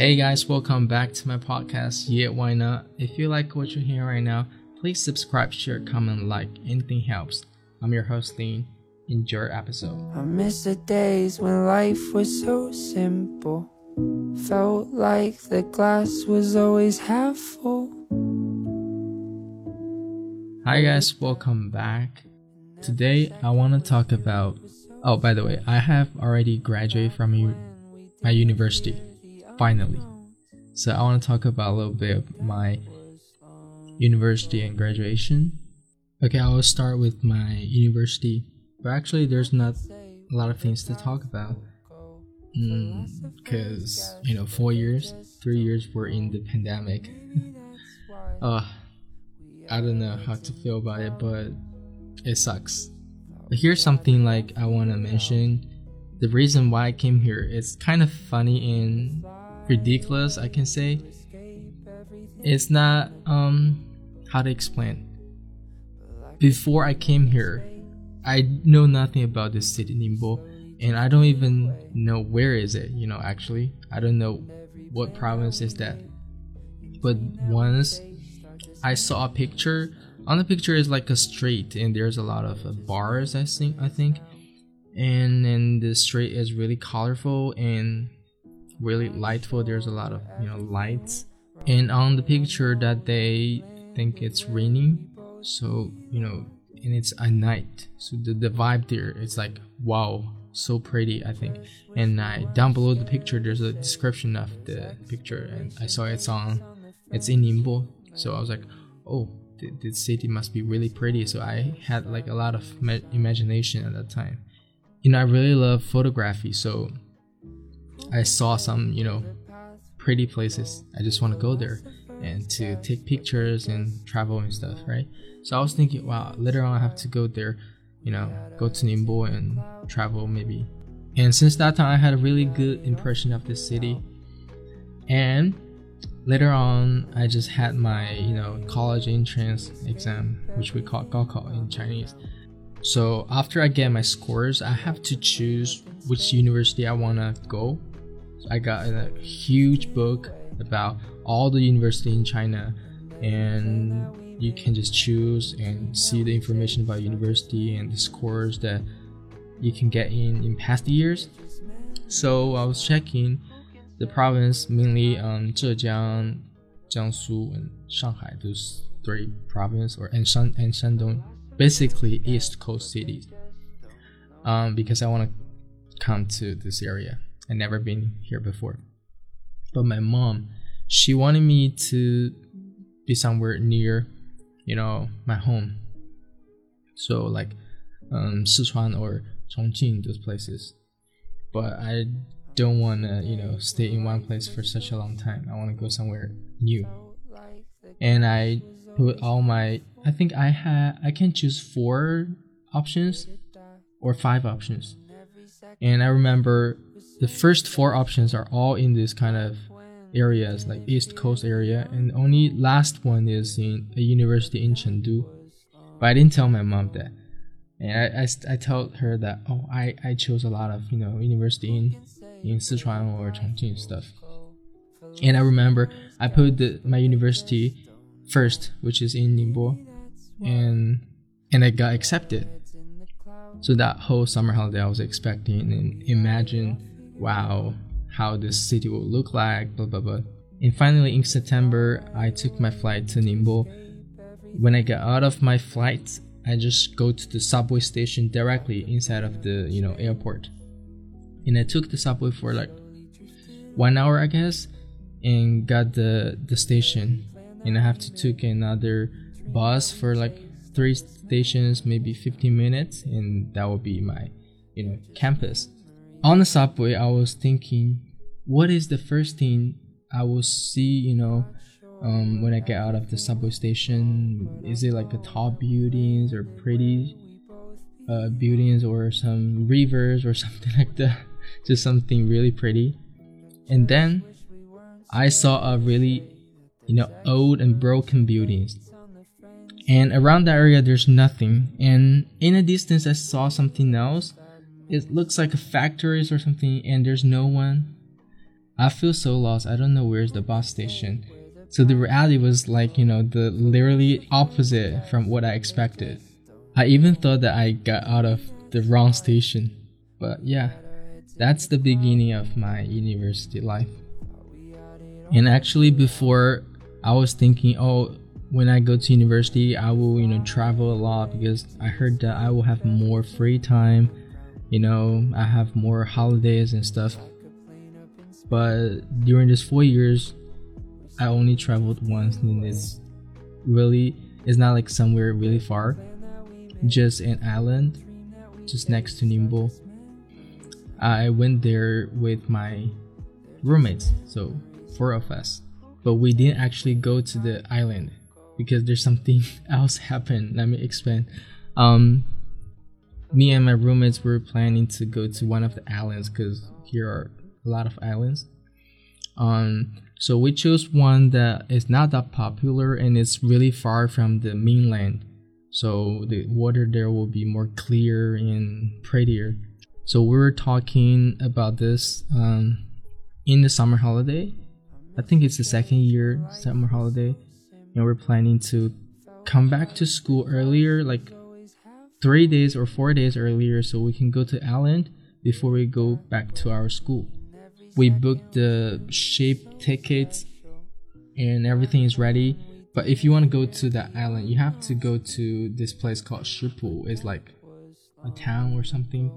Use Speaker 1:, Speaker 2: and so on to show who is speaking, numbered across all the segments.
Speaker 1: Hey guys, welcome back to my podcast. Yeah, why not? If you like what you're hearing right now, please subscribe, share, comment, like. Anything helps. I'm your host, Lean. Enjoy your episode.
Speaker 2: I miss the days when life was so simple. Felt like the glass was always half full.
Speaker 1: Hi guys, welcome back. Today I want to talk about. Oh, by the way, I have already graduated from u- my university. Finally. So I want to talk about a little bit of my university and graduation. Okay, I will start with my university. But actually, there's not a lot of things to talk about. Because, you know, four years, three years were in the pandemic. uh, I don't know how to feel about it, but it sucks. But here's something like I want to mention. The reason why I came here is kind of funny and ridiculous, I can say. It's not um how to explain. Before I came here, I know nothing about this city Ningbo and I don't even know where is it, you know, actually. I don't know what province is that. But once I saw a picture, on the picture is like a street and there's a lot of uh, bars I think I think. And then the street is really colorful and really lightful. There's a lot of, you know, lights. And on the picture that they think it's raining. So, you know, and it's a night. So the, the vibe there is like wow, so pretty I think. And I down below the picture there's a description of the picture and I saw it's on it's in Ningbo. So I was like, oh, the, city must be really pretty. So I had like a lot of imagination at that time. You know, I really love photography, so I saw some, you know, pretty places. I just want to go there and to take pictures and travel and stuff, right? So I was thinking, wow, later on I have to go there, you know, go to Ningbo and travel maybe. And since that time, I had a really good impression of this city. And later on, I just had my, you know, college entrance exam, which we call Gaokao in Chinese. So after I get my scores, I have to choose which university I want to go. I got a huge book about all the university in China and you can just choose and see the information about university and the scores that you can get in in past years. So I was checking the province mainly on Zhejiang, Jiangsu, and Shanghai. Those three provinces, or and Shan and Shandong, basically East Coast cities. Um, because I want to come to this area. I never been here before. But my mom, she wanted me to be somewhere near, you know, my home. So like um, Sichuan or Chongqing, those places. But I don't want to, you know, stay in one place for such a long time. I want to go somewhere new. And I put all my, I think I had, I can choose four options or five options. And I remember the first four options are all in this kind of areas like East Coast area, and only last one is in a university in Chengdu. But I didn't tell my mom that, and I, I, I told her that oh I, I chose a lot of you know university in in Sichuan or Chongqing stuff. And I remember I put the, my university first, which is in Ningbo, and and I got accepted. So that whole summer holiday, I was expecting and imagine, wow, how this city will look like, blah blah blah. And finally, in September, I took my flight to Ningbo. When I got out of my flight, I just go to the subway station directly inside of the you know airport, and I took the subway for like one hour, I guess, and got the the station, and I have to take another bus for like three stations, maybe 15 minutes, and that will be my you know campus on the subway, I was thinking, what is the first thing I will see, you know, um, when I get out of the subway station? Is it like the tall buildings or pretty uh, buildings or some rivers or something like that? Just something really pretty. And then I saw a really, you know, old and broken buildings. And around that area, there's nothing. And in the distance, I saw something else it looks like a factories or something and there's no one I feel so lost. I don't know where's the bus station. So the reality was like, you know, the literally opposite from what I expected. I even thought that I got out of the wrong station. But yeah, that's the beginning of my university life. And actually before I was thinking, oh, when I go to university, I will, you know, travel a lot because I heard that I will have more free time. You know, I have more holidays and stuff. But during these four years, I only traveled once, and it's really it's not like somewhere really far, just an island, just next to Ningbo. I went there with my roommates, so four of us, but we didn't actually go to the island because there's something else happened. Let me explain. Um, me and my roommates were planning to go to one of the islands because here are a lot of islands. Um, so we chose one that is not that popular and it's really far from the mainland. So the water there will be more clear and prettier. So we were talking about this um, in the summer holiday. I think it's the second year summer holiday and we're planning to come back to school earlier, like three days or four days earlier, so we can go to Island before we go back to our school. We booked the ship tickets and everything is ready. But if you want to go to that island, you have to go to this place called Shipu. It's like a town or something.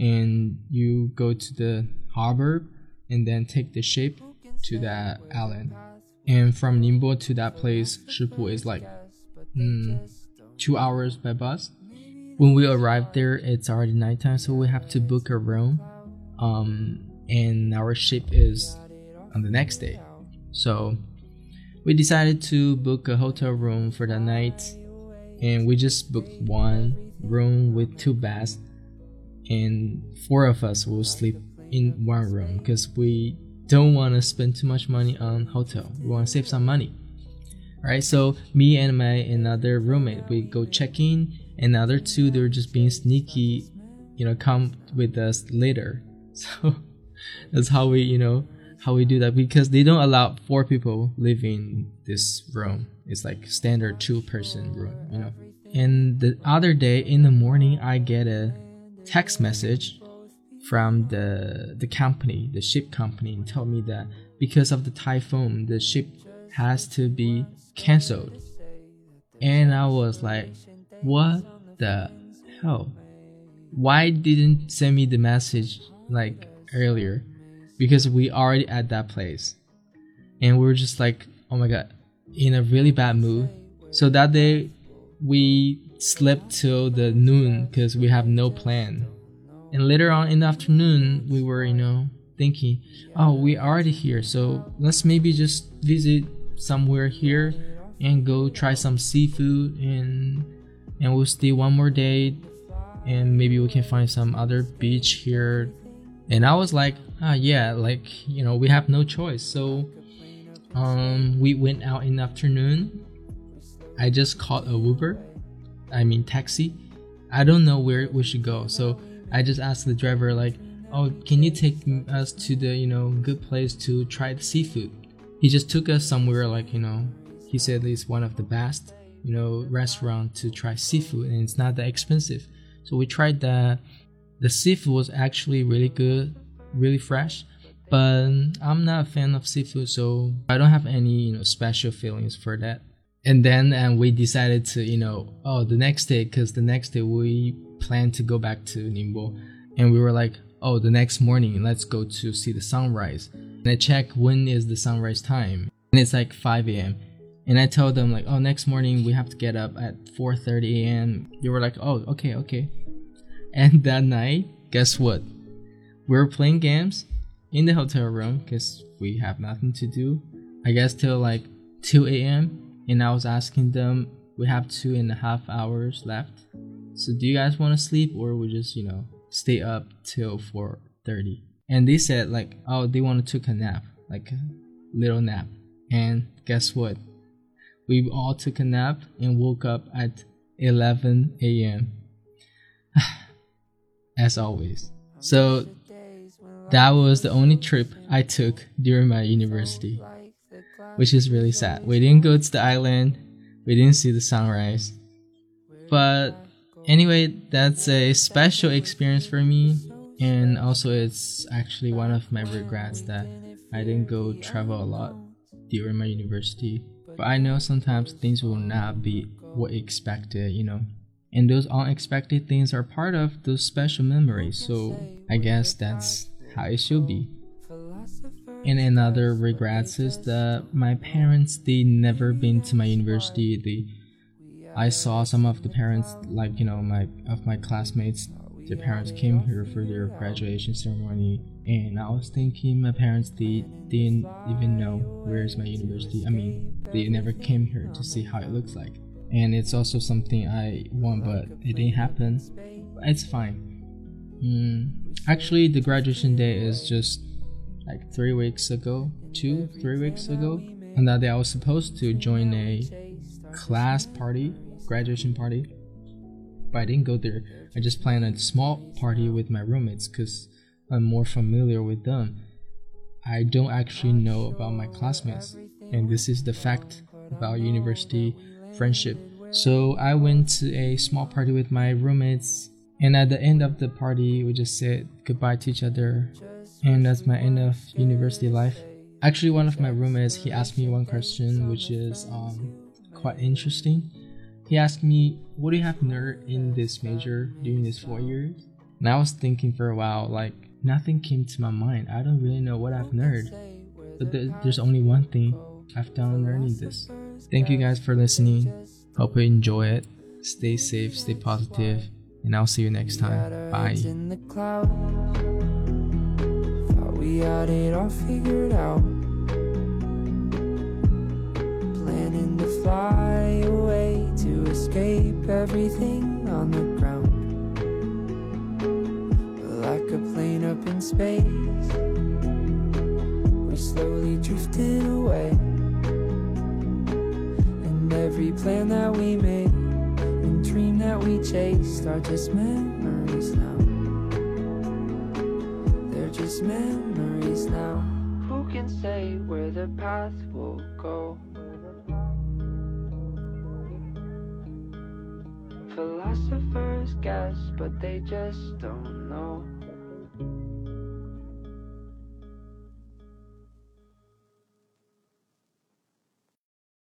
Speaker 1: And you go to the harbor and then take the ship to that island and from Ningbo to that place, Shipu is like mm, two hours by bus. When we arrived there, it's already nighttime, so we have to book a room. Um, and our ship is on the next day. So we decided to book a hotel room for the night, and we just booked one room with two beds, and four of us will sleep in one room because we don't want to spend too much money on hotel. We want to save some money. All right, so me and my another roommate, we go check in, and the other two they're just being sneaky, you know, come with us later. So that's how we, you know, how we do that because they don't allow four people live in this room. It's like standard two person room, you know. And the other day in the morning, I get a text message from the the company, the ship company, and told me that because of the typhoon, the ship has to be cancelled. And I was like, what the hell? Why didn't send me the message like earlier? Because we already at that place. And we were just like, oh my god, in a really bad mood. So that day we slept till the noon because we have no plan and later on in the afternoon, we were, you know, thinking, oh, we already here, so let's maybe just visit somewhere here and go try some seafood and and we'll stay one more day and maybe we can find some other beach here. And i was like ah yeah like you know we have no choice. So um we went out in the afternoon. I just called a uber i mean taxi. I don't know where we should go. So I just asked the driver like, "Oh, can you take us to the you know good place to try the seafood?" He just took us somewhere like you know he said it's one of the best you know restaurant to try seafood and it's not that expensive. So we tried that. The seafood was actually really good, really fresh. But I'm not a fan of seafood, so I don't have any you know special feelings for that and then and we decided to you know oh the next day because the next day we planned to go back to Ningbo and we were like oh the next morning let's go to see the sunrise and I check when is the sunrise time and it's like 5 a.m. and I told them like oh next morning we have to get up at 4:30 a.m. They were like oh okay okay and that night guess what we were playing games in the hotel room because we have nothing to do I guess till like 2 a.m and I was asking them, we have two and a half hours left. So do you guys want to sleep or we just, you know, stay up till 4:30? And they said like, oh, they want to take a nap, like a little nap. And guess what? We all took a nap and woke up at 11 a.m. As always. So that was the only trip I took during my university, which is really sad. We didn't go to the island, we didn't see the sunrise. But anyway, that's a special experience for me, and also it's actually one of my regrets that I didn't go travel a lot during my university. But I know sometimes things will not be what expected, you know. And those unexpected things are part of those special memories, so I guess that's how it should be. And another regrets is that my parents they never been to my university. They I saw some of the parents like you know my of my classmates their parents came here for their graduation ceremony and I was thinking my parents they didn't even know where's my university. I mean they never came here to see how it looks like. And it's also something I want but it didn't happen. It's fine. Mm, actually the graduation day is just like three weeks ago, two, three weeks ago. And that day I was supposed to join a class party, graduation party, but I didn't go there. I just planned a small party with my roommates because I'm more familiar with them. I don't actually know about my classmates, and this is the fact about university friendship. So I went to a small party with my roommates, and at the end of the party, we just said goodbye to each other, and that's my end of university life. Actually, one of my roommates he asked me one question, which is um, quite interesting. He asked me, "What do you have learned in this major during these four years?" And I was thinking for a while, like nothing came to my mind. I don't really know what I've learned, but th- there's only one thing I've done learning this. Thank you guys for listening. Hope you enjoy it. Stay safe, stay positive, and I'll see you next time. Bye.
Speaker 2: We had it all figured out. Everything on the ground. Like a plane up in space, we slowly drifted away. And every plan that we made and dream that we chased are just memories now. They're just memories now. Who can say where the path will go? Just don't know.